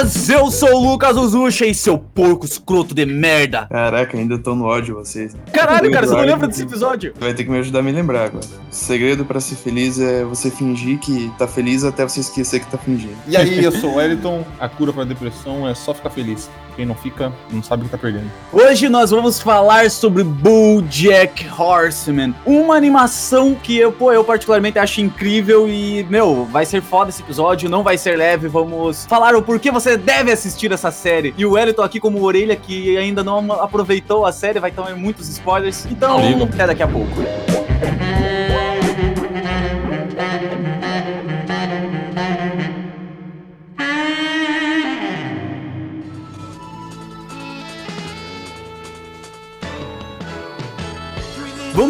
Buenas, eu sou o Lucas Uzucha e seu porco escroto de merda. Caraca, ainda tô no ódio vocês. Caralho, cara, você não lembra desse episódio? Vai ter que me ajudar a me lembrar agora. O segredo para ser feliz é você fingir que tá feliz até você esquecer que tá fingindo. E aí, eu sou o Wellington. A cura pra depressão é só ficar feliz. Quem não fica, não sabe o que tá perdendo. Hoje nós vamos falar sobre BoJack Horseman, uma animação que eu, pô, eu particularmente acho incrível e, meu, vai ser foda esse episódio, não vai ser leve, vamos falar o porquê você deve assistir essa série. E o Wellington aqui como orelha que ainda não aproveitou a série, vai tomar muitos spoilers. Então, até daqui a pouco.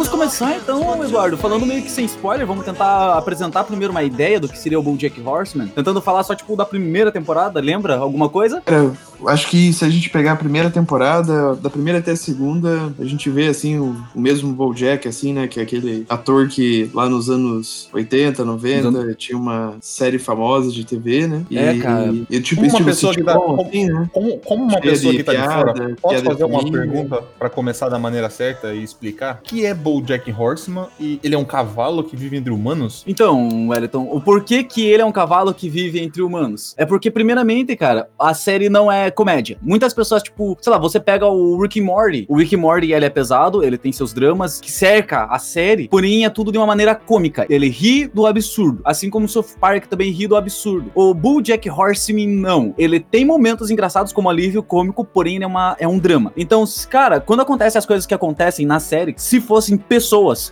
Vamos começar então, Eduardo, falando meio que sem spoiler, vamos tentar apresentar primeiro uma ideia do que seria o BoJack Horseman, tentando falar só tipo da primeira temporada, lembra alguma coisa? É, acho que se a gente pegar a primeira temporada, da primeira até a segunda, a gente vê assim o, o mesmo BoJack assim, né, que é aquele ator que lá nos anos 80, 90 anos... tinha uma série famosa de TV, né? E, é, cara. E, tipo, como uma pessoa que tá, como, assim, né? como, como uma pessoa que tá piada, de fora, posso fazer uma pergunta para começar da maneira certa e explicar? Que é BoJack Horseman e ele é um cavalo que vive entre humanos? Então, Wellington, o porquê que ele é um cavalo que vive entre humanos? É porque, primeiramente, cara, a série não é comédia. Muitas pessoas, tipo, sei lá, você pega o Rick Morty. O Rick Morty, ele é pesado, ele tem seus dramas que cerca a série, porém é tudo de uma maneira cômica. Ele ri do absurdo, assim como o South Park também ri do absurdo. O BoJack Horseman, não. Ele tem momentos engraçados como alívio cômico, porém é, uma, é um drama. Então, cara, quando acontecem as coisas que acontecem na série, se fosse fossem pessoas.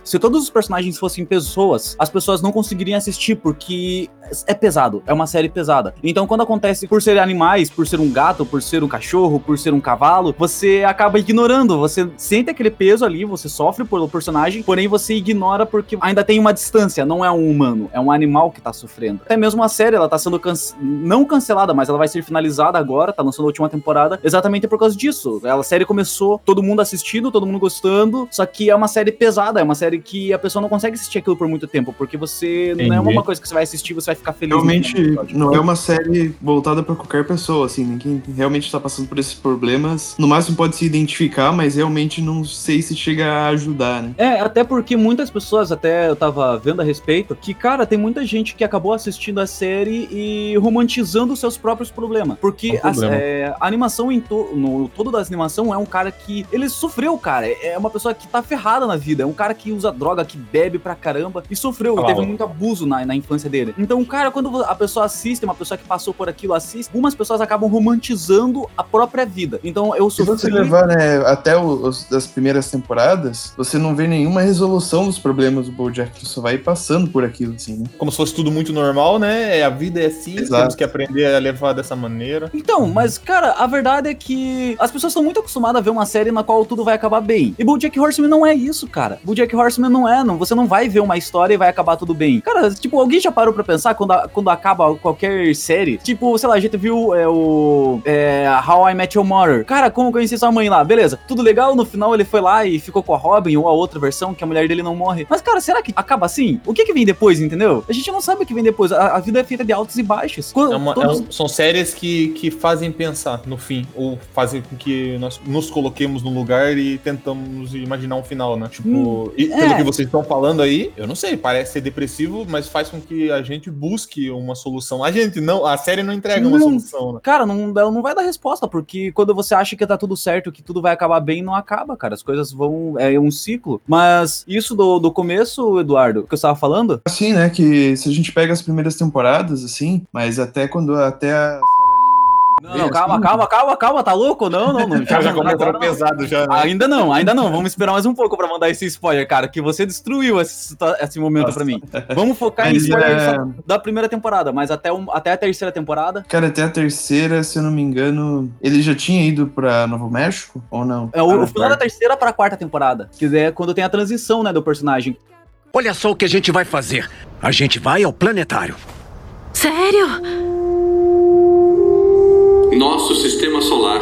Se todos os personagens fossem pessoas, as pessoas não conseguiriam assistir porque é pesado, é uma série pesada. Então, quando acontece por ser animais, por ser um gato, por ser um cachorro, por ser um cavalo, você acaba ignorando, você sente aquele peso ali, você sofre pelo personagem, porém você ignora porque ainda tem uma distância, não é um humano, é um animal que tá sofrendo. Até mesmo a série, ela tá sendo não cancelada, mas ela vai ser finalizada agora, tá lançando a última temporada, exatamente por causa disso. A série começou, todo mundo assistindo, todo mundo gostando, só que é uma série pesada, é uma série que a pessoa não consegue assistir aquilo por muito tempo, porque você Entendi. não é uma coisa que você vai assistir, você vai ficar feliz. Realmente não é uma série voltada para qualquer pessoa, assim, ninguém realmente está passando por esses problemas. No máximo pode se identificar, mas realmente não sei se chega a ajudar, né? É, até porque muitas pessoas, até eu tava vendo a respeito, que, cara, tem muita gente que acabou assistindo a série e romantizando os seus próprios problemas. Porque é um problema. a, é, a, animação em to, no todo da animação é um cara que. Ele sofreu, cara. É uma pessoa que tá ferrada na vida. É um cara que usa droga, que bebe pra caramba e sofreu. Ah, teve muito abuso na, na infância dele. Então, cara, quando a pessoa assiste, uma pessoa que passou por aquilo assiste, algumas pessoas acabam romantizando a própria vida. Então eu sou. Se você levar, né, até os, as primeiras temporadas, você não vê nenhuma resolução dos problemas do Bojack, só vai passando por aquilo, assim, né? Como se fosse tudo muito normal, né? A vida é assim, Exato. temos que aprender a levar dessa maneira. Então, mas, cara, a verdade é que as pessoas estão muito acostumadas a ver uma série na qual tudo vai acabar bem. E Bojack Horseman não é isso, cara. Bojack Horseman não é, não. Você não vai ver uma história e vai acabar tudo bem. Cara, tipo, alguém já parou pra pensar quando a, quando acaba qualquer série, tipo, sei lá, a gente viu é, o é, How I Met Your Mother. Cara, como eu conheci sua mãe lá? Beleza, tudo legal, no final ele foi lá e ficou com a Robin ou a outra versão, que a mulher dele não morre. Mas, cara, será que acaba assim? O que que vem depois, entendeu? A gente não sabe o que vem depois. A, a vida é feita de altos e baixos. Quando, é uma, todos... é um, são séries que, que fazem pensar no fim, ou fazem com que nós nos coloquemos no lugar e tentamos imaginar um final, né? Tipo, hum, e, pelo é. que vocês estão falando aí, eu não sei, parece ser depressivo, mas faz com que a gente busque uma solução. A gente não, a série não entrega não, uma solução, né? Cara, não, não vai dar resposta, porque quando você acha que tá tudo certo, que tudo vai acabar bem, não acaba, cara. As coisas vão. É um ciclo. Mas isso do, do começo, Eduardo, que eu estava falando? Assim, né? Que se a gente pega as primeiras temporadas, assim, mas até quando até a não, não, calma, calma, calma, calma, tá louco? Não, não, não. Já, já começou pesado já. Né? Ainda não, ainda não. Vamos esperar mais um pouco pra mandar esse spoiler, cara, que você destruiu esse, esse momento Nossa. pra mim. Vamos focar mas em spoiler é... da primeira temporada, mas até, um, até a terceira temporada. Cara, até a terceira, se eu não me engano, ele já tinha ido pra Novo México ou não? É o, ah, o final da terceira pra quarta temporada, que é quando tem a transição, né, do personagem. Olha só o que a gente vai fazer. A gente vai ao planetário. Sério? Nosso sistema solar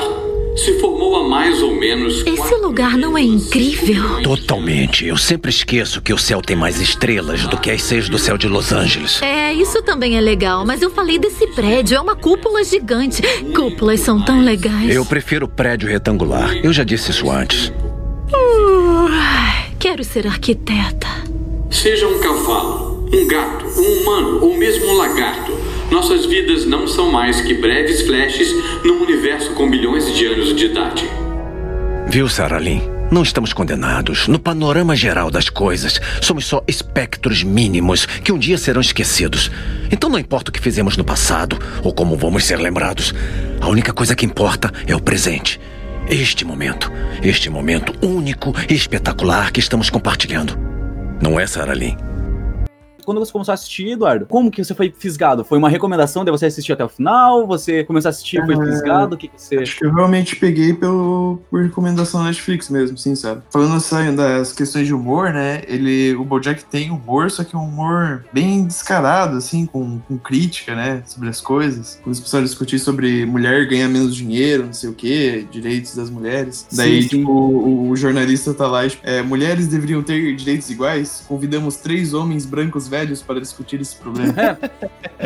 se formou há mais ou menos. Esse lugar não é incrível? Totalmente. Eu sempre esqueço que o céu tem mais estrelas do que as seis do céu de Los Angeles. É, isso também é legal, mas eu falei desse prédio. É uma cúpula gigante. Cúpulas são tão legais. Eu prefiro prédio retangular. Eu já disse isso antes. Uh, quero ser arquiteta. Seja um cavalo, um gato, um humano ou mesmo um lagarto. Nossas vidas não são mais que breves flashes num universo com bilhões de anos de idade. Viu, Sarah Lynn? Não estamos condenados. No panorama geral das coisas, somos só espectros mínimos que um dia serão esquecidos. Então não importa o que fizemos no passado ou como vamos ser lembrados. A única coisa que importa é o presente. Este momento. Este momento único e espetacular que estamos compartilhando. Não é, Sarah Lynn? Quando você começou a assistir, Eduardo, como que você foi fisgado? Foi uma recomendação de você assistir até o final? Você começou a assistir e foi fisgado? O que, que você. Acho que eu realmente peguei pelo, por recomendação da Netflix mesmo, sim, sabe? Falando assim das questões de humor, né? Ele, o BoJack tem humor, só que é um humor bem descarado, assim, com, com crítica, né? Sobre as coisas. Quando os pessoal discutir sobre mulher ganhar menos dinheiro, não sei o quê, direitos das mulheres. Daí, Sim, sim. tipo, o, o jornalista tá lá, tipo, é, mulheres deveriam ter direitos iguais? Convidamos três homens brancos velhos para discutir esse problema.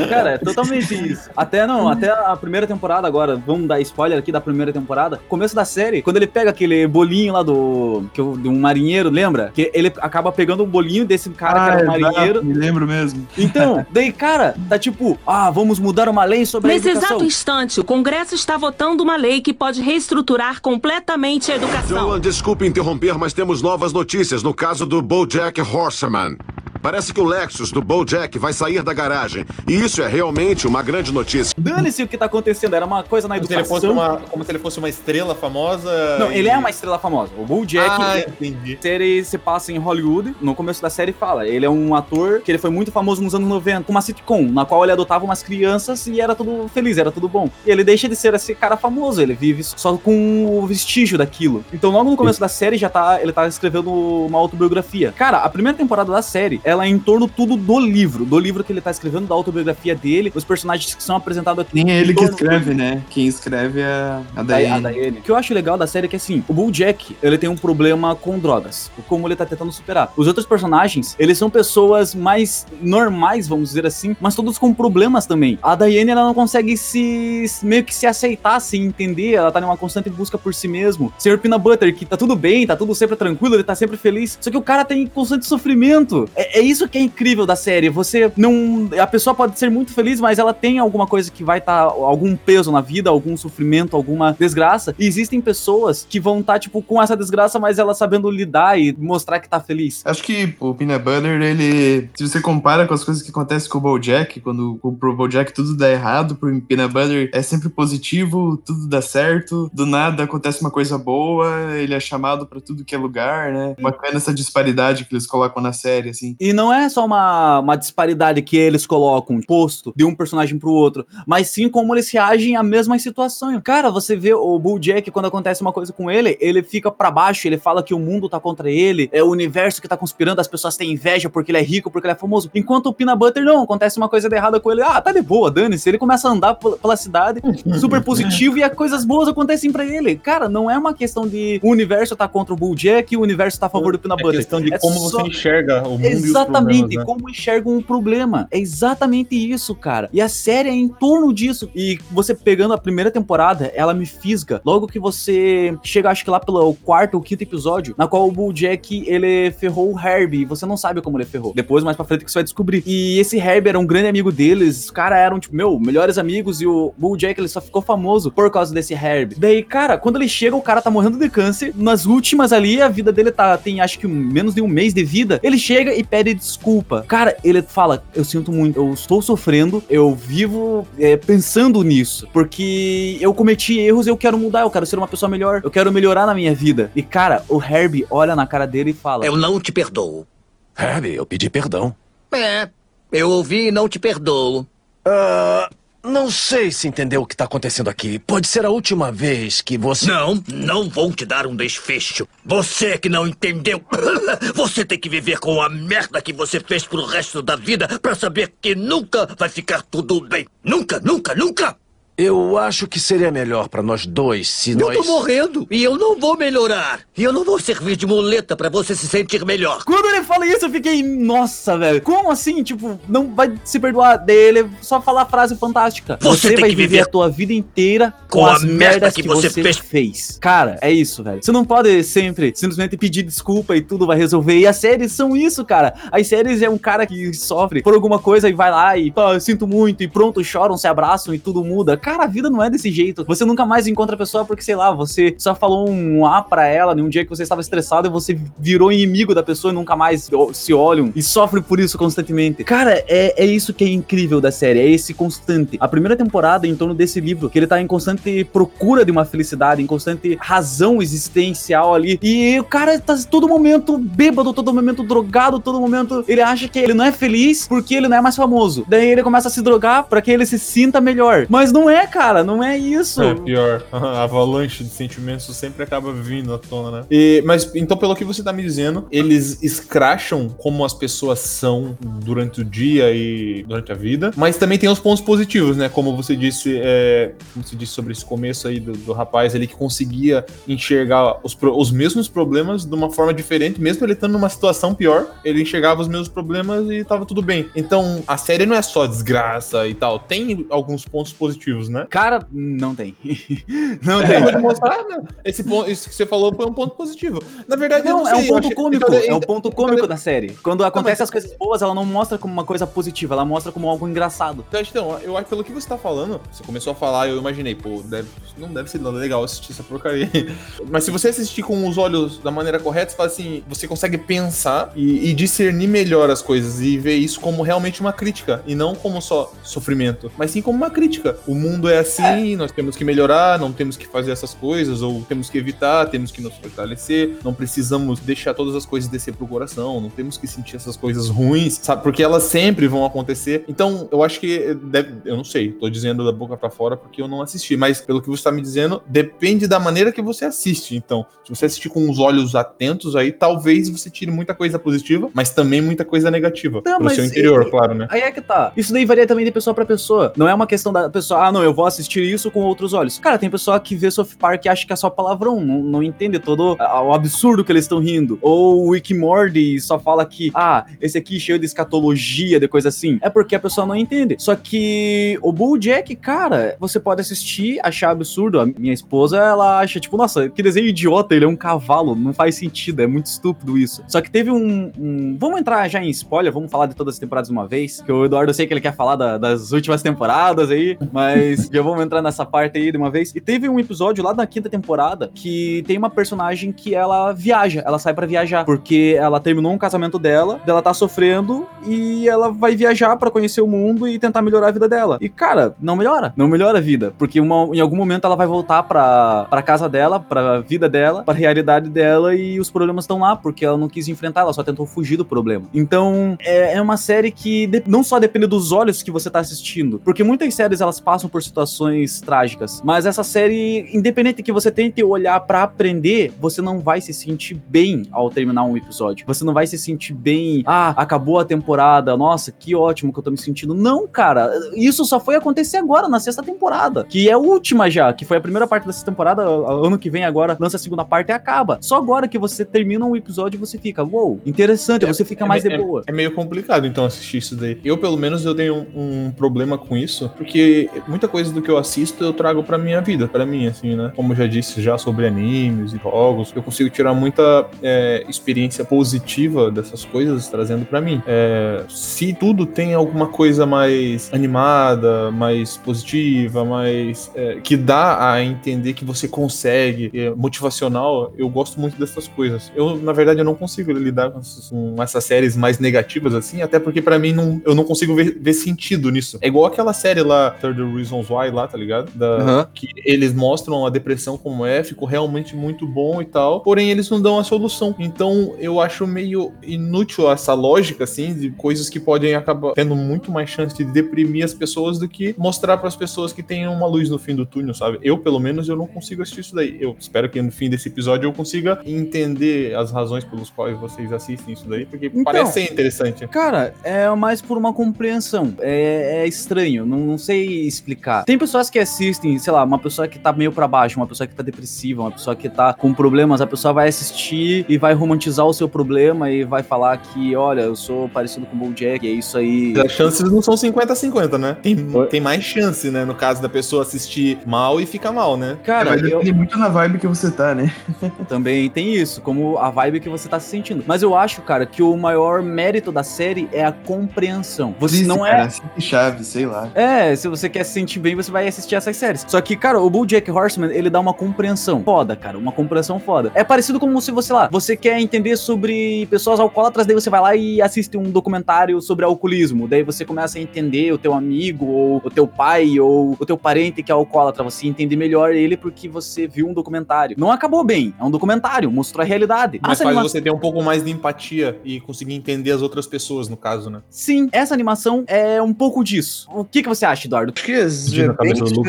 Cara, é totalmente isso. Até não, até a primeira temporada agora, vamos dar spoiler aqui da primeira temporada. Começo da série, quando ele pega aquele bolinho lá do. Que, o- de um marinheiro, lembra? Que ele acaba pegando um bolinho desse cara que era um Ah, exato, marinheiro. Me lembro mesmo. Então, daí, cara, tá tipo, ah, vamos mudar uma lei sobre a Nesse educação. exato instante, o Congresso está votando uma lei que pode reestruturar completamente a educação. Joan, desculpe interromper, mas temos novas notícias no caso do BoJack Horseman. Parece que o Lexus do BoJack vai sair da garagem. E isso é realmente uma grande notícia. Dane-se o que tá acontecendo, era uma coisa na Como se, ele educação. fosse uma, como se ele fosse uma estrela famosa. Não, e- ele é uma estrela famosa. O BoJack, Ah, ele- entendi. A série se passa em Hollywood. No começo da série fala, ele é um ator que ele foi muito famoso nos anos 90, com uma sitcom, na qual ele adotava umas crianças e era tudo feliz, era tudo bom. E ele deixa de ser esse cara famoso, ele vive só com o vestígio daquilo. Então logo no começo da série já tá, ele tá escrevendo uma autobiografia. Cara, a primeira temporada da série, ela é em torno tudo do livro, do livro que ele tá escrevendo, da autobiografia dele, os personagens que são apresentados aqui. Nem é ele que escreve, né? Quem escreve é a da, Daiane. a Daiane. O que eu acho legal da série é que, assim, o BoJack, ele tem um problema com drogas. Como ele tá tentando superar. Os outros personagens, eles são pessoas mais normais, vamos dizer assim, mas todos com problemas também. A Daiane, ela não consegue se... meio que se aceitar, se entender. Ela tá numa constante busca por si mesmo. Sr. Peanut Butter, que tá tudo bem, tá tudo sempre tranquilo, ele tá sempre feliz. Só que o cara tem constante sofrimento. É, é isso que é incrível da série. Você não... A pessoa pode ser muito feliz, mas ela tem alguma coisa que vai estar... algum peso na vida, algum sofrimento, alguma desgraça. E existem pessoas que vão estar, tipo, com essa desgraça, mas ela sabendo lidar e mostrar que tá feliz. Acho que o Peanut Butter, ele. Se você compara com as coisas que acontecem com o Bojack, quando pro Bojack tudo dá errado, pro Peanut Butter é sempre positivo, tudo dá certo, do nada acontece uma coisa boa, ele é chamado pra tudo que é lugar, né? Bacana essa disparidade que eles colocam na série, assim. E não é só uma, uma disparidade que eles colocam, posto, de um personagem pro outro, mas sim como eles reagem à mesma situação. Cara, você vê o Bojack, quando acontece uma coisa com ele, ele fica pra baixo, ele fala que o mundo tá contra ele, é o universo que tá conspirando, as pessoas têm inveja porque ele é rico, porque ele é famoso. Enquanto o Peanut Butter, não, acontece uma coisa de errada com ele, ah, tá de boa, dane-se. Ele começa a andar pel- pela cidade, super positivo, e as coisas boas acontecem pra ele. Cara, não é uma questão de o universo tá contra o Bojack e o universo tá a favor do Peanut É Butter. questão de É como só- você enxerga o mundo Exatamente, e os problemas, né? como enxergam um problema. É exatamente isso, cara. E a série é em torno disso. E você pegando a primeira temporada, ela me fisga. Logo que você chega, acho que lá pelo quarto ou quinto episódio, na qual o Bojack, ele ferrou o Herbie. E você não sabe como ele ferrou. Depois, mais pra frente, que você vai descobrir. E esse Herbie era um grande amigo deles. Os caras eram, tipo, meu, melhores amigos. E o Bojack, ele só ficou famoso por causa desse Herbie. Daí, cara, quando ele chega, o cara tá morrendo de câncer. Nas últimas ali, a vida dele tá, tem acho que menos de um mês de vida. Ele chega e pede desculpa. Cara, ele fala: Eu sinto muito, eu estou sofrendo, eu vivo é, pensando nisso. Porque eu cometi erros, eu quero mudar, eu quero ser uma pessoa melhor, eu quero melhorar na minha vida. E, cara, o Herbie olha na cara dele e fala: Eu não te perdoo. Herbie, eu pedi perdão. É, eu ouvi e não te perdoo. Ah, não sei se entendeu o que tá acontecendo aqui. Pode ser a última vez que você. Não, não vou te dar um desfecho. Você que não entendeu. Você tem que viver com a merda que você fez pro resto da vida pra saber que nunca vai ficar tudo bem. Nunca, nunca, nunca. Eu acho que seria melhor pra nós dois se Eu nós. tô morrendo e eu não vou melhorar. E eu não vou servir de muleta pra você se sentir melhor. Quando ele fala isso, eu fiquei, nossa, velho. Como assim? Tipo, não vai se perdoar dele, só falar a frase fantástica. Você tem vai que viver viver a tua vida inteira com, com a as merda merdas que que, você você, fez. fez. Cara, é isso, velho. Você não pode sempre simplesmente pedir desculpa e tudo vai resolver. E as séries são isso, cara. As séries é um cara que sofre por alguma coisa e vai lá e, pô, eu sinto muito, e pronto, choram, se abraçam e tudo muda. Cara, a vida não é desse jeito. Você nunca mais encontra a pessoa porque, sei lá, você só falou um A pra ela num dia que você estava estressado e você virou inimigo da pessoa e nunca mais se olham e sofre por isso constantemente. Cara, é, é isso que é incrível da série, é esse constante. A primeira temporada em torno desse livro, que ele tá em constante procura de uma felicidade, em constante razão existencial ali. E o cara tá todo momento bêbado, todo momento drogado, todo momento ele acha que ele não é feliz porque ele não é mais famoso. Daí ele começa a se drogar pra que ele se sinta melhor. Mas não é, cara, não é isso. É pior. A avalanche de sentimentos sempre acaba vindo à tona, né? E, mas então, pelo que você tá me dizendo, eles escracham como as pessoas são durante o dia e durante a vida, mas também tem os pontos positivos, né? Como você disse, é, como você disse sobre esse começo aí do, do rapaz, ele que conseguia enxergar os, os mesmos problemas de uma forma diferente, mesmo ele estando numa situação pior, ele enxergava os mesmos problemas e tava tudo bem. Então, a série não é só desgraça e tal, tem alguns pontos positivos, né? Cara, não tem. não Eu tem. mostrar, né? Esse ponto, isso que você falou foi um ponto positivo. Na verdade, eu Não, não é um sei, ponto achei- cômico. então, É um então- ponto cômico da série. Quando acontecem mas- as coisas boas, ela não mostra como uma coisa positiva, ela mostra como algo engraçado. Então, eu acho que pelo que você tá falando, você começou a falar, eu imaginei, pô, deve- não deve ser nada legal assistir essa porcaria. Mas se você assistir com os olhos da maneira correta, você fala assim, você consegue pensar e, e discernir melhor as coisas e ver isso como realmente uma crítica e não como só sofrimento, mas sim como uma crítica. O mundo é assim, nós temos que melhorar, não temos que fazer essas coisas ou temos que evitar, temos que nos fortalecer, não precisamos deixar todas as coisas descer pro coração, não temos que sentir essas coisas ruins, sabe? Porque elas sempre vão acontecer. Então, eu acho que deve, eu não sei, tô dizendo da boca pra fora porque eu não assisti, mas pelo que você tá me dizendo, depende da maneira que você assiste. Então, se você assistir com os olhos atentos aí, talvez você tire muita coisa positiva, mas também muita coisa negativa Não, pro seu interior, e- claro, né? Aí é que tá. Isso daí varia também de pessoa pra pessoa. Não é uma questão da pessoa, ah, não, eu vou assistir isso com outros olhos. Cara, tem pessoa que vê South Park e acha que é só palavrão, não, não entende todo o absurdo que eles estão rindo. Ou o Rick Morty só fala que, ah, esse aqui cheio de escatologia, de coisa assim. É porque a pessoa não entende. Só que o BoJack, cara, você pode assistir, achar absurdo. A minha esposa, ela acha, tipo, nossa, que desenho idiota, ele é um cavalo, não faz sentido, é muito estúpido isso. Só que teve um, um- Vamos entrar já em spoiler, vamos falar de todas as temporadas uma vez, que o Eduardo eu sei que ele quer falar da- das últimas temporadas aí, mas já vamos entrar nessa parte aí de uma vez. E teve um episódio lá na quinta temporada que tem uma personagem que ela viaja, ela sai pra viajar, porque ela terminou um casamento dela, ela tá sofrendo e ela vai viajar pra conhecer o mundo e tentar melhorar a vida dela. E cara, não melhora, não melhora a vida, porque uma- em algum momento ela vai voltar pra casa dela, pra vida dela, pra realidade dela e os problemas estão lá, porque ela não quis enfrentar, ela só tentou fugir do problema. Então, é, é uma série que de- não só depende dos olhos que você tá assistindo, porque muitas séries elas passam por situações trágicas, mas essa série, independente que você tente olhar pra aprender, você não vai se sentir bem ao terminar um episódio. Você não vai se sentir bem, ah, acabou a temporada, nossa, que ótimo que eu tô me sentindo. Não, cara, isso só foi acontecer agora, na sexta temporada, que é a última já, que foi a primeira parte dessa temporada, ano que vem agora lança a segunda parte e acaba. Só agora que você termina um episódio você fica, uou, interessante, você fica mais de é, boa. É meio complicado, então, assistir isso daí. Eu, pelo menos, eu tenho um, um problema com isso, porque muita coisa do que eu assisto eu trago pra minha vida, pra mim, assim, né? Como eu já disse já sobre animes e jogos, eu consigo tirar muita é, experiência positiva dessas coisas trazendo pra mim. É, se tudo tem alguma coisa mais animada, mais positiva, mais é, que dá a entender que você consegue, é, motivacional, eu gosto muito dessas coisas. Eu, na verdade, eu não consigo lidar com essas, com essas séries mais negativas assim, até porque pra mim não, eu não consigo ver, ver sentido nisso. É igual aquela série lá, Third Reasons Why lá, tá ligado? Da, Aham. que eles mostram a depressão como é, ficou realmente muito bom e tal, porém eles não dão a solução. Então eu acho meio inútil essa lógica, assim, de coisas que podem acabar tendo muito mais chance de deprimir as pessoas do que mostrar para as pessoas que tem uma luz no fim do túnel, sabe? Eu, pelo menos, eu não consigo assistir isso daí. Eu espero que no fim desse episódio eu consiga entender as razões pelas quais vocês assistem isso daí, porque Então, parece ser interessante. Cara, é mais por uma compreensão. É, é estranho, não, não sei explicar. Explicar. Tem pessoas que assistem, sei lá, uma pessoa que tá meio pra baixo, uma pessoa que tá depressiva, uma pessoa que tá com problemas, a pessoa vai assistir e vai romantizar o seu problema e vai falar que, olha, eu sou parecido com o Bojack, é isso aí. As chances não são 50-50, né? Tem, tem mais chance, né? No caso da pessoa assistir mal e ficar mal, né? Cara, eu depende muito na vibe que você tá, né? também tem isso, como a vibe que você tá se sentindo. Mas eu acho, cara, que o maior mérito da série é a compreensão. Você Triste, não é cara, assim, chave, sei lá. É, se você quer se sentir bem, você vai assistir essas séries. Só que, cara, o BoJack Horseman, ele dá uma compreensão foda, cara, uma compreensão foda. É parecido como se você lá, você quer entender sobre pessoas alcoólatras, daí você vai lá e assiste um documentário sobre alcoolismo. Daí você começa a entender o teu amigo, ou o teu pai, ou o teu parente que é alcoólatra, você entende melhor ele porque você viu um documentário. Não acabou bem, é um documentário, mostrou a realidade. Mas Essa faz anima- você ter um pouco mais de empatia e conseguir entender as outras pessoas, no caso, né? Sim, essa animação é um pouco disso. O que, que você acha, Eduardo? Acho que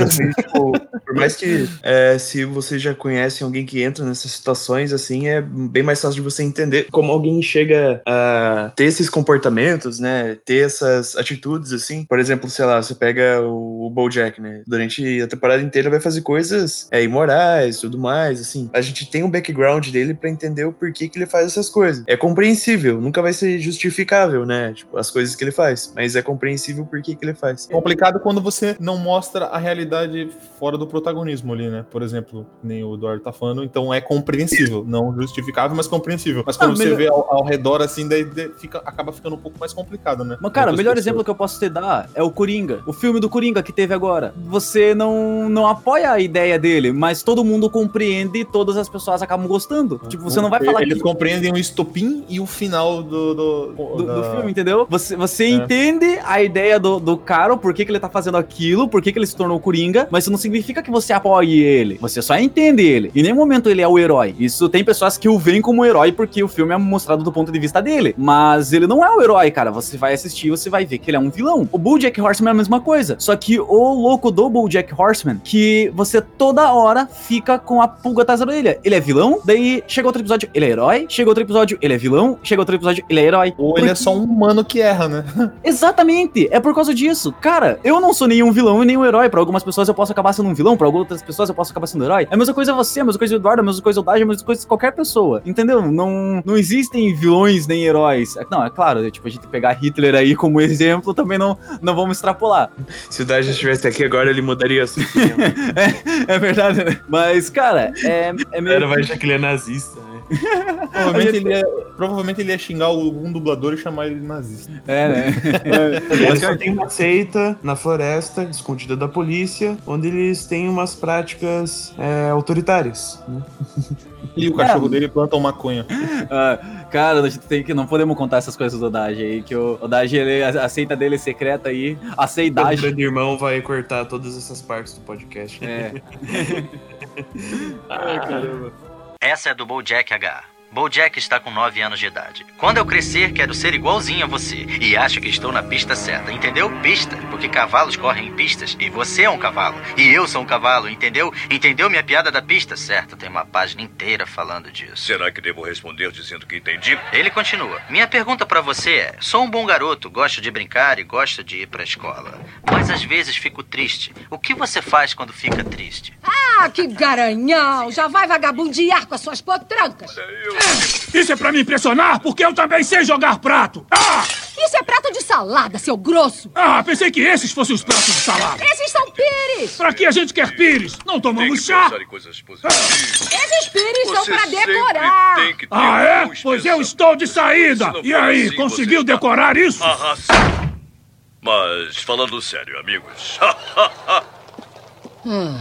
assim, tipo, por mais que é, se você já conhece alguém que entra nessas situações, assim, é bem mais fácil de você entender como alguém chega a ter esses comportamentos, né? Ter essas atitudes, assim. Por exemplo, sei lá, você pega o, o BoJack, né? Durante a temporada inteira vai fazer coisas é, imorais, tudo mais, assim. A gente tem um background dele pra entender o porquê que ele faz essas coisas. É compreensível, nunca vai ser justificável, né? Tipo, as coisas que ele faz, mas é compreensível o porquê que ele faz. complicado quando você não mostra a realidade fora do protagonismo ali, né? Por exemplo, nem o Eduardo tá falando, então é compreensível, não justificável, mas compreensível. Mas quando Ah, você melhor- vê ao, ao redor, assim, daí, fica, acaba ficando um pouco mais complicado, né? Mas, cara, o melhor pessoas. exemplo que eu posso te dar é o Coringa. O filme do Coringa que teve agora. Você não, não apoia a ideia dele, mas todo mundo compreende e todas as pessoas acabam gostando. Tipo, você não vai falar Eles que... compreendem o estopim e o final do. Do, Do, da- do filme, entendeu? Você, você É. entende a ideia do, do cara, o porquê que ele tá fazendo aquilo, por que que ele se tornou Coringa, mas isso não significa que você apoie ele. Você só entende ele. Em nenhum momento ele é o herói. Isso tem pessoas que o veem como herói porque o filme é mostrado do ponto de vista dele. Mas ele não é o herói, cara. Você vai assistir e você vai ver que ele é um vilão. O BoJack Horseman é a mesma coisa. Só que o louco do BoJack Horseman, que você toda hora fica com a pulga atrás da orelha. Ele é vilão, daí chega outro episódio, ele é herói. Chega outro episódio, ele é vilão. Chega outro episódio, ele é herói. Ou ele é só um humano que erra, né? Exatamente, é por causa disso. Cara, eu não sou nenhum vilão e nenhum herói. Pra algumas pessoas eu posso acabar sendo um vilão, pra outras pessoas eu posso acabar sendo um herói. É a mesma coisa você, a mesma coisa o Eduardo, a mesma coisa o Daj, a mesma coisa qualquer pessoa. Entendeu? Não, não existem vilões nem heróis. É- Não, é claro, tipo, a gente pegar Hitler aí como exemplo também não, não vamos extrapolar. Se o Daja estivesse aqui agora, ele mudaria a sua opinião. É verdade, né? Mas, cara, é, é meio. galera vai achar que ele é nazista, né? Provavelmente, ele ia, provavelmente ele ia xingar algum dublador e chamar ele de nazista. É, né? Eles só tem uma seita na floresta, escondida da polícia, onde eles têm umas práticas é, autoritárias. né? E o cachorro dele planta uma maconha. Ah, cara, a gente tem que. Não podemos contar essas coisas do Daj aí, que o, o Daj, ele, a, a seita dele é secreta aí. A O seidade. grande irmão vai cortar todas essas partes do podcast. É. Ai, caramba. Essa é do Bojack H. Bojack está com 9 anos de idade. Quando eu crescer, quero ser igualzinho a você. E acho que estou na pista certa, entendeu? Pista, porque cavalos correm em pistas. E você é um cavalo. E eu sou um cavalo, entendeu? Entendeu minha piada da pista? Certo, tem uma página inteira falando disso. Será que devo responder dizendo que entendi? Ele continua. Minha pergunta pra você é: sou um bom garoto, gosto de brincar e gosto de ir pra escola. Mas às vezes fico triste. O que você faz quando fica triste? Ah, que garanhão! Já vai vagabundear com as suas potrancas. Isso é pra me impressionar, porque eu também sei jogar prato. Ah! Isso é prato de salada, seu grosso. Ah, pensei que esses fossem os pratos de salada. Esses são pires. Pra que a gente quer pires? Não tomamos chá. Positivas. Esses pires são Você pra sempre decorar. Ah, é? Pois eu estou de saída. E aí, assim, conseguiu está decorar isso? Mas, falando sério, amigos. Ah.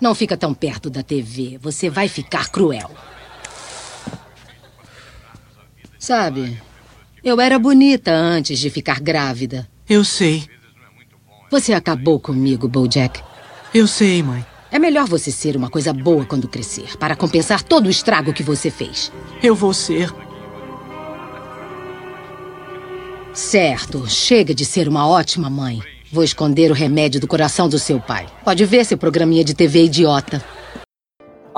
Não fica tão perto da TV. Você vai ficar cruel. Sabe, eu era bonita antes de ficar grávida. Eu sei. Você acabou comigo, Bojack. Eu sei, mãe. É melhor você ser uma coisa boa quando crescer, para compensar todo o estrago que você fez. Eu vou ser. Certo, chega de ser uma ótima mãe. Vou esconder o remédio do coração do seu pai. Pode ver seu programinha de TV idiota.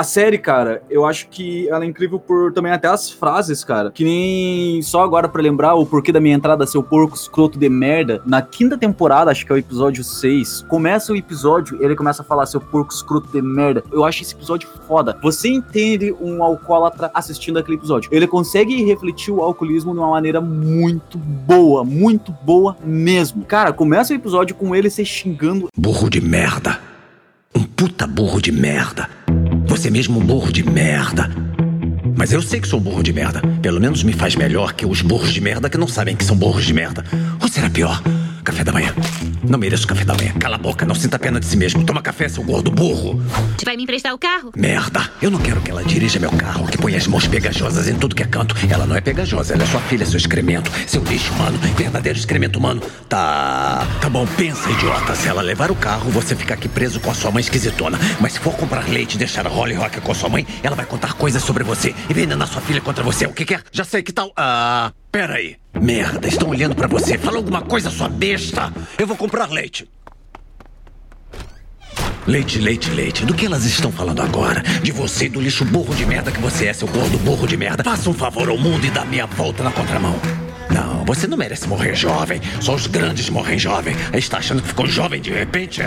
A série, cara, eu acho que ela é incrível por também até as frases, cara. Que nem só agora pra lembrar o porquê da minha entrada seu porco escroto de merda. Na quinta temporada, acho que é o episódio 6, começa o episódio, ele começa a falar seu porco escroto de merda. Eu acho esse episódio foda. Você entende um alcoólatra assistindo aquele episódio. Ele consegue refletir o alcoolismo de uma maneira muito boa, muito boa mesmo. Cara, começa o episódio com ele se xingando. Burro de merda. Puta burro de merda. Você mesmo burro de merda. Mas eu sei que sou burro de merda. Pelo menos me faz melhor que os burros de merda que não sabem que são burros de merda. Ou será pior? Café da manhã. Não mereço café da manhã. Cala a boca, não sinta pena de si mesmo. Toma café, seu gordo burro. Tu vai me emprestar o carro? Merda. Eu não quero que ela dirija meu carro, que ponha as mãos pegajosas em tudo que é canto. Ela não é pegajosa, ela é sua filha, seu excremento. Seu lixo humano, verdadeiro excremento humano. Tá. Tá bom, pensa, idiota. Se ela levar o carro, você fica aqui preso com a sua mãe esquisitona. Mas se for comprar leite e deixar a Holly Rock com a sua mãe, ela vai contar coisas sobre você e envenenar sua filha contra você. O que quer? Já sei que tal. Ah. Pera aí. Merda, estão olhando pra você. Fala alguma coisa, sua besta. Eu vou comprar leite. Leite, leite, leite. Do que elas estão falando agora? De você, do lixo burro de merda que você é, seu gordo burro de merda. Faça um favor ao mundo e dá meia volta na contramão. Não, você não merece morrer jovem. Só os grandes morrem jovem. Está achando que ficou jovem de repente?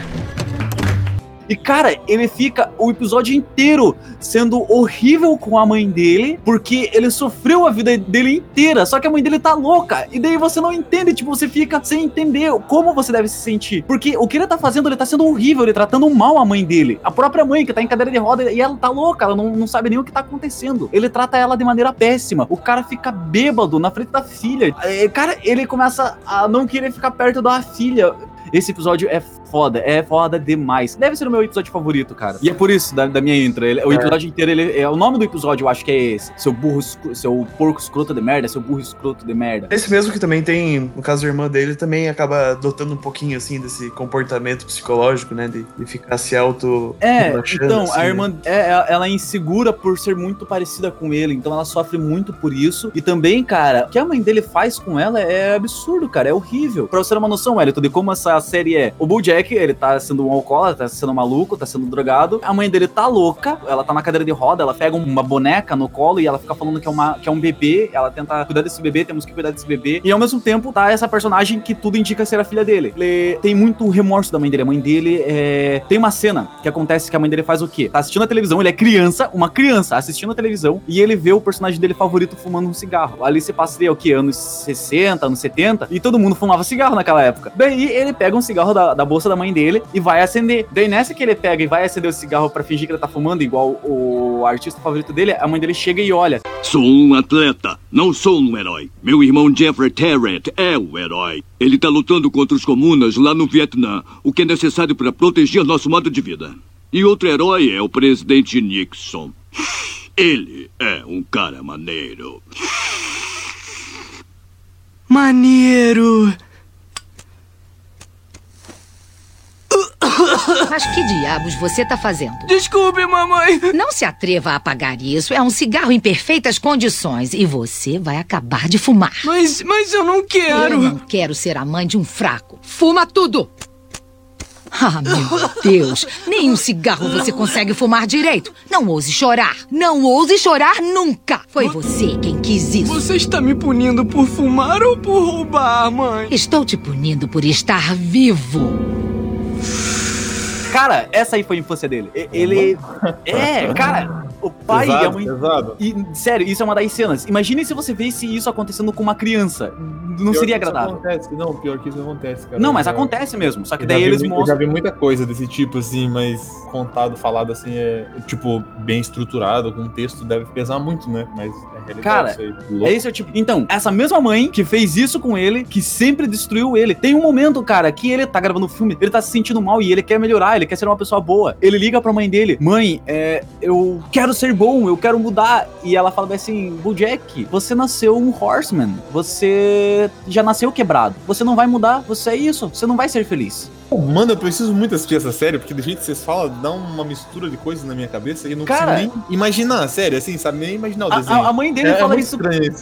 E, cara, ele fica o episódio inteiro sendo horrível com a mãe dele, porque ele sofreu a vida dele inteira, só que a mãe dele tá louca. E daí você não entende, tipo, você fica sem entender como você deve se sentir. Porque o que ele tá fazendo, ele tá sendo horrível, ele tratando mal a mãe dele. A própria mãe, que tá em cadeira de roda, e ela tá louca, ela não, não sabe nem o que tá acontecendo. Ele trata ela de maneira péssima. O cara fica bêbado na frente da filha. É, cara, ele começa a não querer ficar perto da filha. Esse episódio é foda, é foda demais. Deve ser o meu episódio favorito, cara. E é por isso, da, da minha intro. Ele, o É. episódio inteiro, ele, é, o nome do episódio eu acho que é esse. Seu burro, seu porco escroto de merda, seu burro escroto de merda. Esse mesmo que também tem, no caso da irmã dele, também acaba adotando um pouquinho, assim, desse comportamento psicológico, né? De, de ficar se auto É, então, assim, a né? irmã, é, ela é insegura por ser muito parecida com ele, então ela sofre muito por isso. E também, cara, o que a mãe dele faz com ela é absurdo, cara, é horrível. Pra você ter uma noção, Elton, de como essa série é. O Bojack, ele tá sendo um alcoólatra, tá sendo maluco, tá sendo drogado. A mãe dele tá louca, ela tá na cadeira de roda, ela pega uma boneca no colo e ela fica falando que é, uma, que é um bebê, ela tenta cuidar desse bebê, temos que cuidar desse bebê. E ao mesmo tempo, tá essa personagem que tudo indica ser a filha dele. Ele tem muito remorso da mãe dele. A mãe dele é... tem uma cena que acontece que a mãe dele faz o quê? Tá assistindo a televisão, ele é criança, uma criança assistindo a televisão, e ele vê o personagem dele favorito fumando um cigarro. Ali se passaria o quê? Anos 60, anos 70, e todo mundo fumava cigarro naquela época. Daí ele pega um cigarro da, da bolsa da mãe dele e vai acender. Daí nessa que ele pega e vai acender o cigarro pra fingir que ele tá fumando, igual o artista favorito dele, a mãe dele chega e olha. Sou um atleta, não sou um herói. Meu irmão Jeffrey Tarrant é o herói. Ele tá lutando contra os comunas lá no Vietnã, o que é necessário para proteger nosso modo de vida. E outro herói é o presidente Nixon. Ele é um cara maneiro. Maneiro. Mas que diabos você tá fazendo? Desculpe, mamãe. Não se atreva a apagar isso. É um cigarro em perfeitas condições. E você vai acabar de fumar. Mas, mas eu não quero. Eu não quero ser a mãe de um fraco. Fuma tudo! Ah, meu Deus! Nem um cigarro você consegue fumar direito. Não ouse chorar. Não ouse chorar nunca. Foi você quem quis isso. Você está me punindo por fumar ou por roubar, mãe? Estou te punindo por estar vivo. Cara, essa aí foi a infância dele. Ele. É, cara, o pai e a Pesado, mãe. pesado. E, sério, isso é uma das cenas. Imagine se você visse isso acontecendo com uma criança. Não Pior seria agradável. Acontece. Não, pior que isso acontece, cara. Não, mas já- acontece mesmo. Só que daí vi eles mui- Eu mostram. já vi muita coisa desse tipo, assim, mas contado, falado assim, é tipo, bem estruturado, com texto deve pesar muito, né? Mas é realidade Cara, isso aí. É esse é o tipo. Então, essa mesma mãe que fez isso com ele, que sempre destruiu ele. Tem um momento, cara, que ele tá gravando o filme, ele tá se sentindo mal e ele quer melhorar, ele quer ser uma pessoa boa. Ele liga pra mãe dele: Mãe, é, eu quero ser bom, eu quero mudar. E ela fala assim: Bojack, você nasceu um horseman. Você já nasceu quebrado. Você não vai mudar, você é isso. Você não vai ser feliz. Pô, Mano, eu preciso muito assistir essa série, porque do jeito que vocês falam, dá uma mistura de coisas na minha cabeça e eu não Cara- consigo nem imaginar a série, assim, sabe? Nem imaginar o A- desenho. a- mãe dele é, fala é muito isso-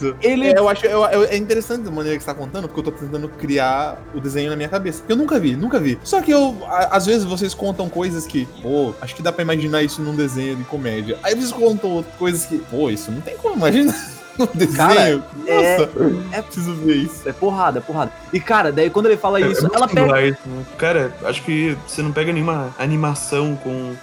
isso. ele- É, eu acho eu- eu- é interessante a maneira que você tá contando, porque eu tô tentando criar o desenho na minha cabeça. Eu nunca vi, nunca vi. Só que eu, a- às vezes vocês contam coisas que, pô, acho que dá pra imaginar isso num desenho de comédia. Aí vocês contam coisas que, pô, isso não tem como imaginar num desenho. Cara, é- Nossa, é- preciso ver isso. É porrada, é porrada. E, cara, daí quando ele fala isso, É muito ela pega. isso, né? Cara, acho que você não pega nenhuma animação com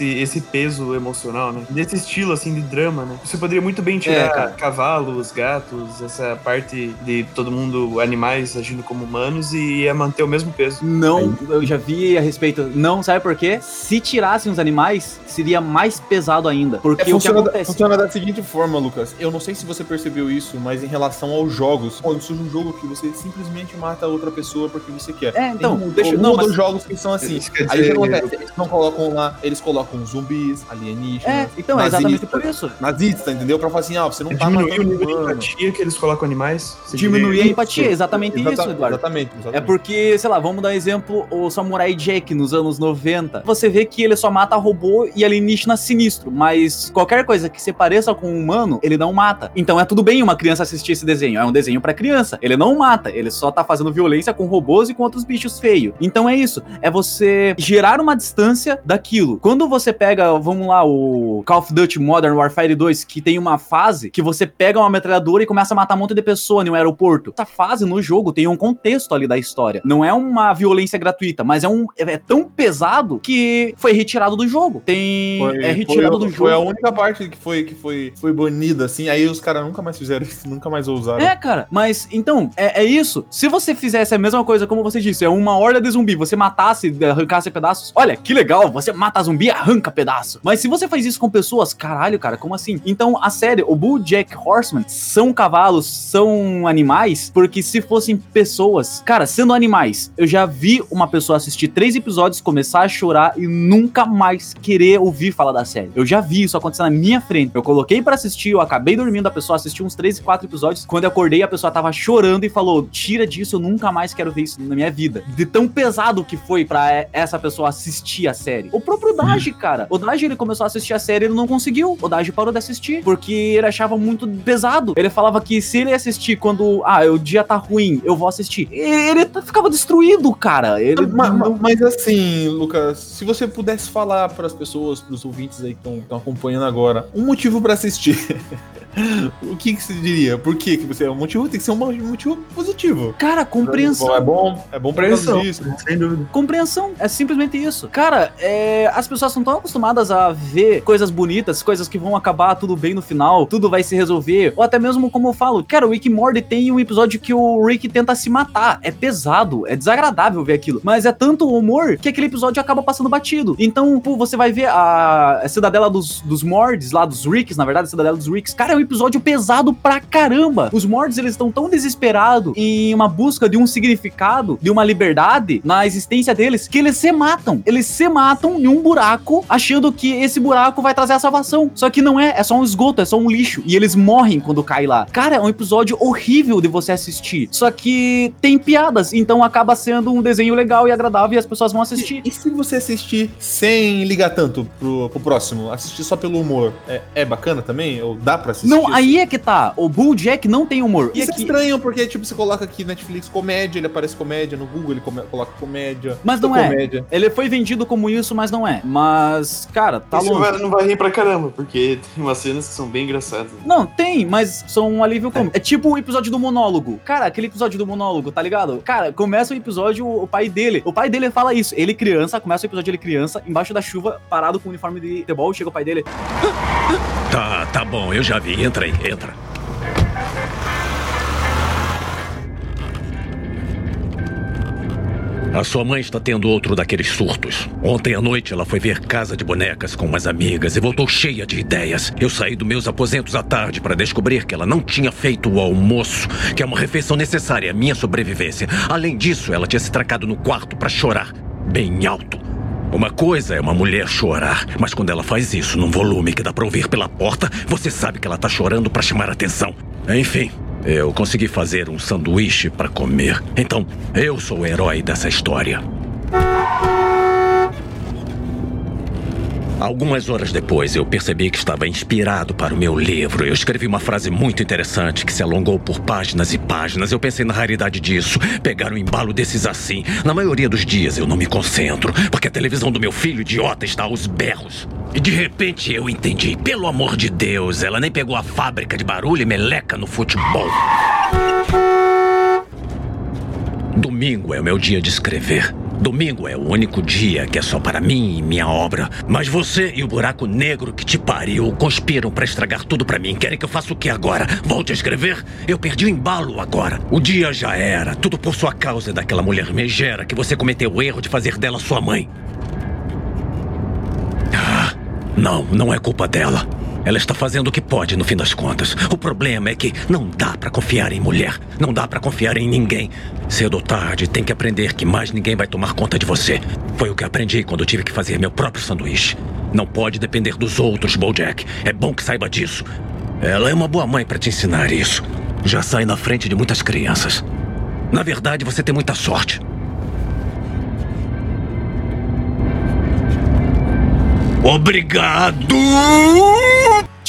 esse, esse peso emocional, né? Desse estilo, assim, de drama, né? Você poderia muito bem tirar É, cara. cavalos, gatos, essa parte de todo mundo, animais agindo como humanos e ia manter o mesmo peso. Não, eu já vi a respeito. Não, sabe por quê? Se tirassem os animais, seria mais pesado ainda. Porque É, o que funciona, da, acontece. funciona da seguinte forma, Lucas. Eu não sei se você percebeu isso, mas em relação aos jogos, quando surge um jogo que você simplesmente mata outra pessoa porque você quer. É, então, Tem um, deixa- um não, mas- dos jogos que são assim. Aí o que acontece? Eles não colocam lá, eles colocam zumbis, alienígenas. É, então, é exatamente por isso. Nazista, entendeu? Pra falar assim, ó, você não tá Diminuir o nível de humano. empatia que eles colocam animais. Diminuir a empatia, é exatamente Exata- isso, Eduardo. Exatamente, exatamente. É porque, sei lá, vamos dar um exemplo, o Samurai Jack nos anos 90. Você vê que ele só mata robô e alienígena sinistro, mas qualquer coisa que se pareça com um humano, ele não mata. Então é tudo bem uma criança assistir esse desenho, é um desenho pra criança. Ele não mata, ele só tá fazendo violência com robôs e com outros bichos feios. Então é isso, é você gerar uma distância daquilo. Quando você pega, vamos lá, o Call of Duty Modern Warfare 2, que tem uma fase que você pega uma metralhadora e começa a matar um monte de pessoa no aeroporto. Essa fase no jogo tem um contexto ali da história. Não é uma violência gratuita, mas é um é tão pesado que foi retirado do jogo. Tem Foi, é retirado foi, do Foi a jogo. única parte que foi, que foi, foi banida, assim. Aí os caras nunca mais fizeram isso, nunca mais ousaram. É, cara, mas então, é, é isso. Se você fizesse a mesma coisa, como você disse, é uma horda de zumbi, você matasse, arrancasse pedaços, olha, que legal, você mata zumbi arranca pedaço. Mas se você faz isso com pessoas, caralho, cara, como assim? Então, a série, o Jack Horseman, são cavalos, são animais, porque se fossem pessoas, cara, sendo animais, eu já vi uma pessoa assistir três episódios, começar a chorar e nunca mais querer ouvir falar da série. Eu já vi isso acontecer na minha frente. Eu coloquei pra assistir, eu acabei dormindo, a pessoa assistiu uns três quatro episódios. Quando eu acordei, a pessoa tava chorando e falou: Tira disso, eu nunca mais quero ver isso na minha vida. De tão pesado que foi pra e- essa pessoa assistir a série. O próprio Daji, cara. O Daji, ele começou a assistir a série, ele não conseguiu. O Daji parou de assistir, porque ele achava muito pesado. Ele falava que se ele assistir quando, ah, o dia tá ruim, eu vou assistir. Ele t- ficava destruído, cara. Ele Ma- ma- não- Mas, assim, Lucas, se você pudesse falar para as pessoas, para os ouvintes aí que estão acompanhando agora, um motivo para assistir, o que, que você diria? Por que, que você. O motivo tem que ser um motivo positivo. Cara, compreensão. É bom, é bom pra Compreensão, disso. sem dúvida. Compreensão, é simplesmente isso. Cara, é, as pessoas não estão acostumadas a ver coisas bonitas, coisas que vão acabar tudo bem no final, tudo vai se resolver, ou até mesmo como eu falo, cara, o Rick Morty tem um episódio que o Rick tenta se matar. É pesado, é desagradável ver aquilo, mas é tanto humor que aquele episódio acaba passando batido. Então, pô, você vai ver a, a cidadela dos, dos Mords, lá dos Ricks, na verdade, a cidadela dos Ricks. Cara, é um episódio pesado pra caramba. Os Mords, eles estão tão desesperados em uma busca de um significado, de uma liberdade na existência deles, que eles se matam. Eles se matam em um buraco, achando que esse buraco vai trazer a salvação. Só que não é, é só um esgoto, é só um lixo. E eles morrem quando cai lá. Cara, é um episódio horrível de você assistir. Só que tem piadas, então acaba sendo um desenho legal e agradável e as pessoas vão assistir. E, e se você assistir sem ligar tanto pro, pro próximo, assistir só pelo humor, é, é bacana também? Ou dá pra assistir? Não, aí é que tá. O Bulljack não tem humor. E Isso é estranho, porque, tipo, você coloca aqui Netflix comédia, ele aparece comédia, no Google ele come- coloca comédia. Mas não é. comédia. Ele foi vendido como isso, mas não é. Mas, cara, tá Isso longe. vai- não vai rir pra caramba, porque tem umas cenas que são bem engraçadas. Não, tem, mas são um alívio cômico. É tipo o episódio do monólogo. Cara, aquele episódio do monólogo, tá ligado? Cara, começa o episódio, o pai dele. O pai dele fala isso. Ele criança, começa o episódio ele criança, embaixo da chuva, parado com o uniforme de futebol, chega o pai dele. Tá, tá bom, eu já vi. Entra aí, entra. A sua mãe está tendo outro daqueles surtos. Ontem à noite ela foi ver Casa de Bonecas com umas amigas e voltou cheia de ideias. Eu saí dos meus aposentos à tarde para descobrir que ela não tinha feito o almoço, que é uma refeição necessária à minha sobrevivência. Além disso, ela tinha se trancado no quarto para chorar, bem alto. Uma coisa é uma mulher chorar, mas quando ela faz isso num volume que dá pra ouvir pela porta, você sabe que ela tá chorando pra chamar atenção. Enfim, eu consegui fazer um sanduíche pra comer. Então, eu sou o herói dessa história. Algumas horas depois, eu percebi que estava inspirado para o meu livro. Eu escrevi uma frase muito interessante que se alongou por páginas e páginas. Eu pensei na raridade disso. Pegar um embalo desses assim. Na maioria dos dias eu não me concentro, porque a televisão do meu filho idiota está aos berros. E de repente eu entendi. Pelo amor de Deus, ela nem pegou a fábrica de barulho e meleca no futebol. Domingo é o meu dia de escrever. Domingo é o único dia que é só para mim e minha obra. Mas você e o buraco negro que te pariu conspiram para estragar tudo para mim. Querem que eu faça o que agora? Volte a escrever? Eu perdi o embalo agora. O dia já era. Tudo por sua causa e daquela mulher megera que você cometeu o erro de fazer dela sua mãe. Ah, não, não é culpa dela. Ela está fazendo o que pode no fim das contas. O problema é que não dá para confiar em mulher. Não dá para confiar em ninguém. Cedo ou tarde, tem que aprender que mais ninguém vai tomar conta de você. Foi o que aprendi quando tive que fazer meu próprio sanduíche. Não pode depender dos outros, Bojack. É bom que saiba disso. Ela é uma boa mãe para te ensinar isso. Já sai na frente de muitas crianças. Na verdade, você tem muita sorte. Obrigado!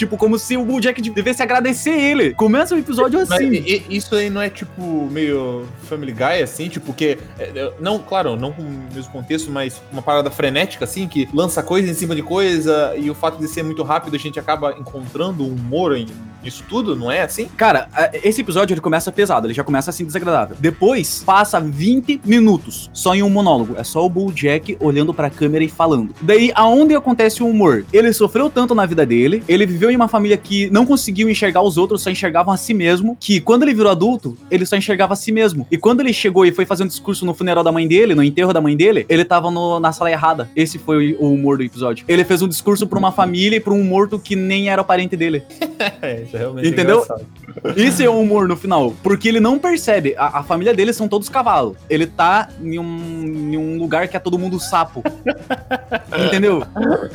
Tipo, como se o Bojack devesse agradecer ele. Começa o episódio Mas assim. e- isso aí não é tipo meio Family Guy, assim, tipo, que. é, é, Não, claro, não com o mesmo contexto, mas uma parada frenética, assim, que lança coisa em cima de coisa e o fato de ser muito rápido a gente acaba encontrando um humor em- nisso tudo, não é assim? Cara, a- esse episódio ele começa pesado, ele já começa assim desagradável. Depois passa 20 minutos só em um monólogo. É só o Bojack olhando pra câmera e falando. Daí, aonde acontece o humor? Ele sofreu tanto na vida dele, ele viveu em uma família que não conseguiu enxergar os outros, só enxergavam a si mesmo, que quando ele virou adulto, ele só enxergava a si mesmo. E quando ele chegou e foi fazer um discurso no funeral da mãe dele, no enterro da mãe dele, ele tava no- na sala errada. Esse foi o humor do episódio. Ele fez um discurso pra uma família e pra um morto que nem era parente dele. É, isso é realmente Entendeu? engraçado. Esse é o humor no final. Porque ele não percebe. A, a família dele são todos cavalos. Ele tá em um, em um lugar que é todo mundo sapo. Entendeu?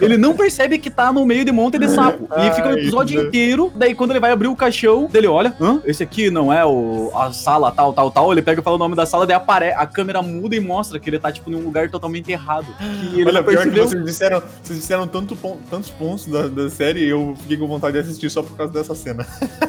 Ele não percebe que tá no meio de monte de sapo. E fica o episódio meu. inteiro. Daí quando ele vai abrir o caixão, dele olha: Hã? Esse aqui não é o, a sala tal, tal, tal. Ele pega e fala o nome da sala, daí apare a câmera muda e mostra que ele tá, tipo, em um lugar totalmente errado. Que ele Olha, pior que vocês disseram, vocês disseram tanto pon- tantos pontos da, da série e eu fiquei com vontade de assistir só por causa dessa cena.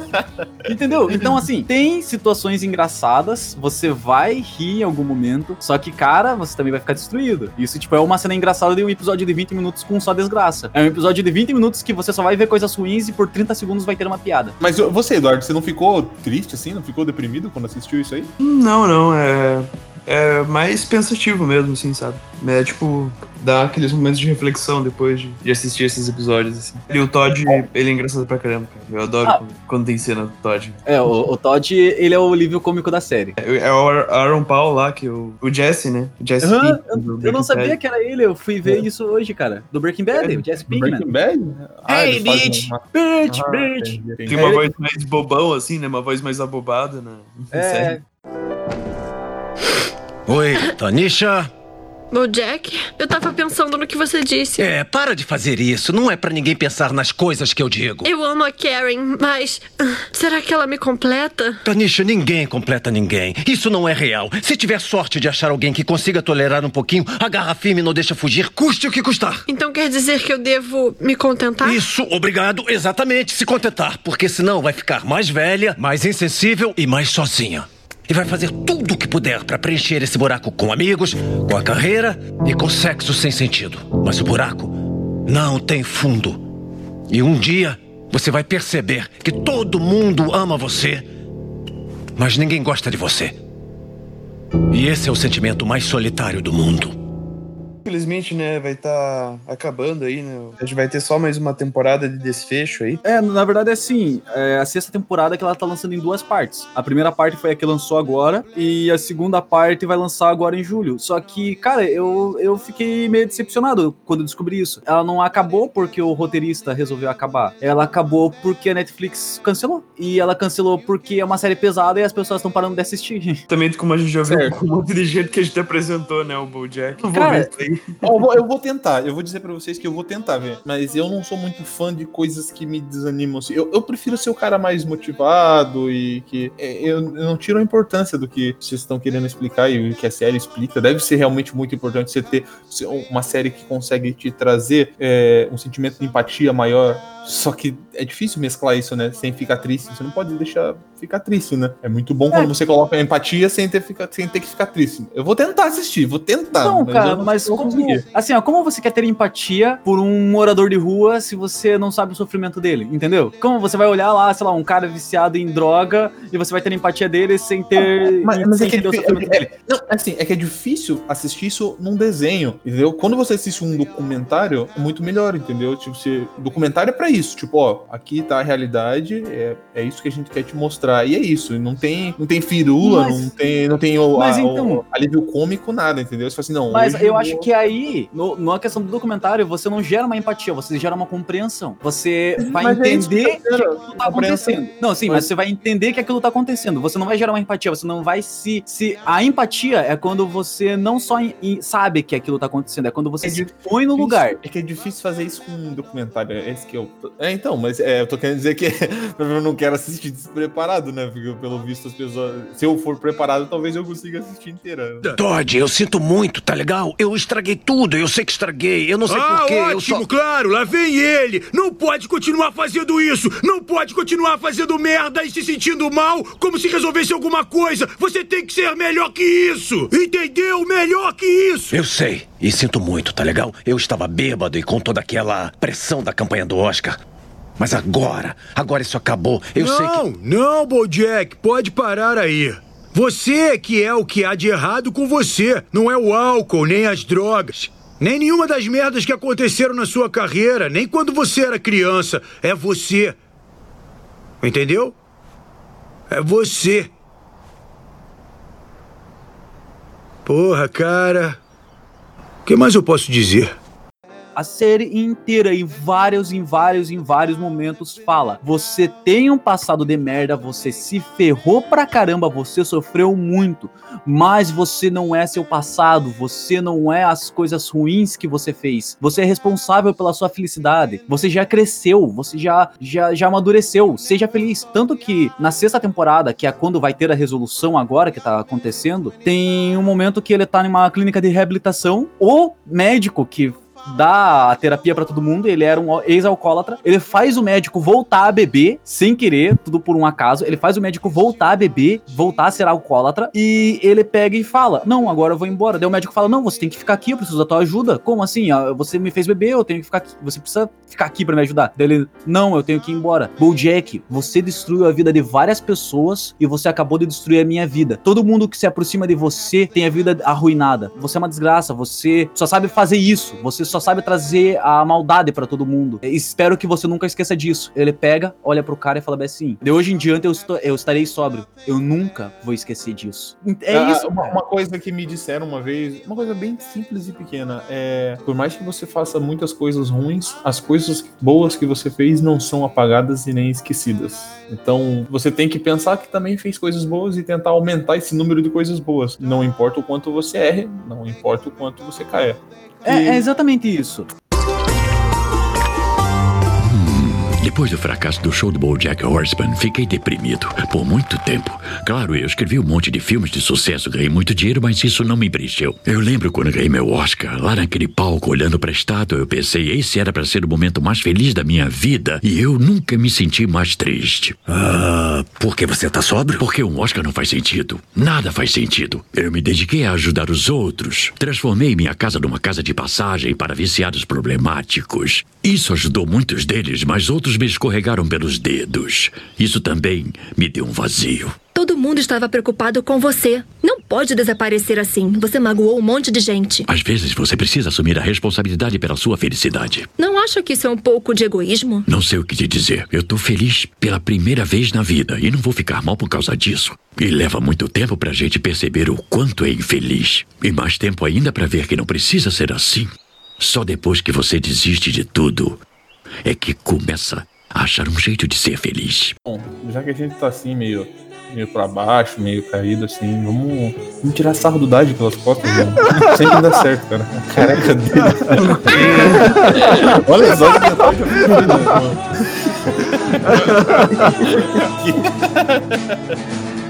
Entendeu? Então, assim, tem situações engraçadas, você vai rir em algum momento, só que, cara, você também vai ficar destruído. Isso, tipo, é uma cena engraçada de um episódio de 20 minutos com só desgraça. É um episódio de 20 minutos que você só vai ver coisas ruins e por 30 segundos vai ter uma piada. Mas você, Eduardo, você não ficou triste assim? Não ficou deprimido quando assistiu isso aí? Não, não, é. É mais pensativo mesmo, assim, sabe? É tipo, dá aqueles momentos de reflexão depois de, de assistir esses episódios, assim. E o Todd, ele é engraçado pra caramba, cara. Eu adoro Ah. quando, quando tem cena do Todd. É, o, o Todd, ele é o livro cômico da série. É, é o Aaron Paul lá, que o, o Jesse, né? O Jesse Aham, Pinkman, eu, eu não sabia Bad. que era ele, eu fui ver isso hoje, cara. Do Breaking Bad, o Jesse Pinkman. Breaking Bad? Ah, Hey, bitch! uma- Bitch, Ah, bitch! Tem uma voz mais bobão, assim, né? Uma voz mais abobada, né? É, Oi, Tanisha. Ô, Jack, eu tava pensando no que você disse. É, para de fazer isso. Não é pra ninguém pensar nas coisas que eu digo. Eu amo a Karen, mas. ah, Será que ela me completa? Tanisha, ninguém completa ninguém. Isso não é real. Se tiver sorte de achar alguém que consiga tolerar um pouquinho, agarra firme e não deixa fugir, custe o que custar. Então quer dizer que eu devo me contentar? Isso, obrigado, exatamente, se contentar, porque senão vai ficar mais velha, mais insensível e mais sozinha. E vai fazer tudo o que puder pra preencher esse buraco com amigos, com a carreira e com sexo sem sentido. Mas o buraco não tem fundo. E um dia você vai perceber que todo mundo ama você, mas ninguém gosta de você. E esse é o sentimento mais solitário do mundo. Infelizmente, né, vai estar acabando aí, né? A gente vai ter só mais uma temporada de desfecho aí. É, na verdade é assim, é a sexta temporada que ela tá lançando em duas partes. A primeira parte foi a que lançou agora, e a segunda parte vai lançar agora em julho. Só que, cara, eu, eu fiquei meio decepcionado quando descobri isso. Ela não acabou porque o roteirista resolveu acabar. Ela acabou porque a Netflix cancelou. E ela cancelou porque é uma série pesada e as pessoas estão parando de assistir. Também como a gente já viu Certo. um monte de gente que a gente apresentou, né, o BoJack. Não vou Cara, ver eu, vou, eu vou tentar, eu vou dizer pra vocês que eu vou tentar, velho. Mas eu não sou muito fã de coisas que me desanimam. assim. Eu, eu prefiro ser o cara mais motivado e que. é, Eu, eu não tiro a importância do que vocês estão querendo explicar e o que a série explica. Deve ser realmente muito importante você ter uma série que consegue te trazer é, um sentimento de empatia maior. Só que é difícil mesclar isso, né? Sem ficar triste. Você não pode deixar ficar triste, né? É muito bom quando você coloca a empatia sem ter, ficar- sem ter que ficar triste. Eu vou tentar assistir, vou tentar. Não, mas cara, eu não mas eu conseguir. assim, ó, como você quer ter empatia por um morador de rua se você não sabe o sofrimento dele, entendeu? Como você vai olhar lá, sei lá, um cara viciado em droga e você vai ter empatia dele sem ter, Mas, mas sem é que é, entender o difí- sofrimento é- dele? é- não, assim, é que é difícil assistir isso num desenho, entendeu? Quando você assiste um documentário, é muito melhor, entendeu? Tipo, você, documentário é pra isso, tipo, ó, aqui tá a realidade, é, é isso que a gente quer te mostrar, e é isso, não tem, não tem firula, Mas- não tem, não tem o, mas a- então- o alívio cômico, nada, entendeu? Você fala assim, não, Mas hoje eu vou- acho que aí, no, na questão do documentário, você não gera uma empatia, você gera uma compreensão. Você vai Mas é que entender eu que aquilo tá compreensão. acontecendo. Não, sim, Mas- mas você vai entender que aquilo tá acontecendo. Você não vai gerar uma empatia, você não vai se. se a empatia é quando você não só em- em- sabe que aquilo tá acontecendo, é quando você É se difícil- põe no lugar. É que é difícil fazer isso com um documentário. É esse que eu. É, então, mas é, eu tô querendo dizer que eu não quero assistir despreparado, né? Porque pelo visto as pessoas. Se eu for preparado, talvez eu consiga assistir inteira. Todd, eu sinto muito, tá legal? Eu estraguei tudo, eu sei que estraguei, eu não sei ah, porquê, eu ótimo, só... claro, lá vem ele. Não pode continuar fazendo isso. Não pode continuar fazendo merda e se sentindo mal como se resolvesse alguma coisa. Você tem que ser melhor que isso. Entendeu? Melhor que isso. Eu sei, e sinto muito, tá legal? Eu estava bêbado e com toda aquela pressão da campanha do Oscar. Mas agora, agora isso acabou. Eu não, sei que. não, Bojack, pode parar aí. Você que é o que há de errado com você. Não é o álcool, nem as drogas. Nem nenhuma das merdas que aconteceram na sua carreira, nem quando você era criança. É você. Entendeu? É você. Porra, cara. O que mais eu posso dizer? A série inteira, em vários, em vários, em vários momentos, fala: você tem um passado de merda, você se ferrou pra caramba, você sofreu muito, mas você não é seu passado, você não é as coisas ruins que você fez. Você é responsável pela sua felicidade. Você já cresceu, você já, já, já amadureceu. Seja feliz. Tanto que na sexta temporada, que é quando vai ter a resolução agora que tá acontecendo, tem um momento que ele tá numa clínica de reabilitação. O médico que dá a terapia pra todo mundo, ele era um ex-alcoólatra. Ele faz o médico voltar a beber, sem querer, tudo por um acaso. Ele faz o médico voltar a beber, voltar a ser alcoólatra, e ele pega e fala: Não, agora eu vou embora. Daí o médico fala: Não, você tem que ficar aqui, eu preciso da tua ajuda. Como assim? Ah, Você me fez beber, eu tenho que ficar aqui. Você precisa ficar aqui pra me ajudar. Daí ele: Não, eu tenho que ir embora. Bojack, você destruiu a vida de várias pessoas e você acabou de destruir a minha vida. Todo mundo que se aproxima de você tem a vida arruinada. Você é uma desgraça, você só sabe fazer isso. Você só sabe trazer a maldade pra todo mundo. Espero que você nunca esqueça disso. Ele pega, olha pro cara e fala bem assim: De hoje em diante eu, estou, eu estarei sóbrio. Eu nunca vou esquecer disso. É Ah, isso. Uma, uma coisa que me disseram uma vez, uma coisa bem simples e pequena, é por mais que você faça muitas coisas ruins, as coisas boas que você fez não são apagadas e nem esquecidas. Então você tem que pensar que também fez coisas boas e tentar aumentar esse número de coisas boas. Não importa o quanto você erre, não importa o quanto você caia. É, é exatamente isso. Depois do fracasso do show do BoJack Horseman, fiquei deprimido por muito tempo. Claro, eu escrevi um monte de filmes de sucesso, ganhei muito dinheiro, mas isso não me preencheu. Eu lembro quando ganhei meu Oscar, lá naquele palco, olhando pra estátua, eu pensei, esse era pra ser o momento mais feliz da minha vida, e eu nunca me senti mais triste. Ah, por que você tá sóbrio? Porque um Oscar não faz sentido. Nada faz sentido. Eu me dediquei a ajudar os outros. Transformei minha casa numa casa de passagem para viciados problemáticos. Isso ajudou muitos deles, mas outros me escorregaram pelos dedos. Isso também me deu um vazio. Todo mundo estava preocupado com você. Não pode desaparecer assim. Você magoou um monte de gente. Às vezes você precisa assumir a responsabilidade pela sua felicidade. Não acha que isso é um pouco de egoísmo? Não sei o que te dizer. Eu tô feliz pela primeira vez na vida e não vou ficar mal por causa disso. E leva muito tempo pra gente perceber o quanto é infeliz. E mais tempo ainda pra ver que não precisa ser assim. Só depois que você desiste de tudo é que começa a achar um jeito de ser feliz. Bom, já que a gente tá assim meio meio pra baixo, meio caído, assim. Vamos, vamos tirar sarro do Dade pelas costas, mano. Sempre dá certo, cara. A careca dele. Olha só que detalhe que eu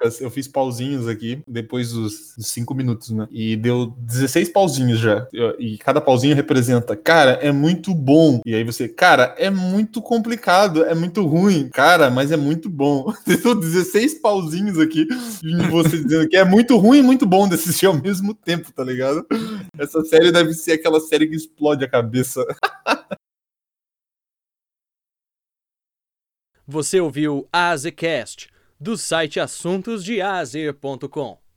Lucas, eu fiz pauzinhos aqui depois dos 5 minutos, né? E deu 16 pauzinhos já. E cada pauzinho representa, cara, é muito bom. E aí você, cara, é muito complicado, é muito ruim. Cara, mas é muito bom. Deu 16 pauzinhos aqui e você dizendo que é muito ruim e muito bom de assistir ao mesmo tempo, tá ligado? Essa série deve ser aquela série que explode a cabeça. Você ouviu Azecast do site assuntosdeazer.com.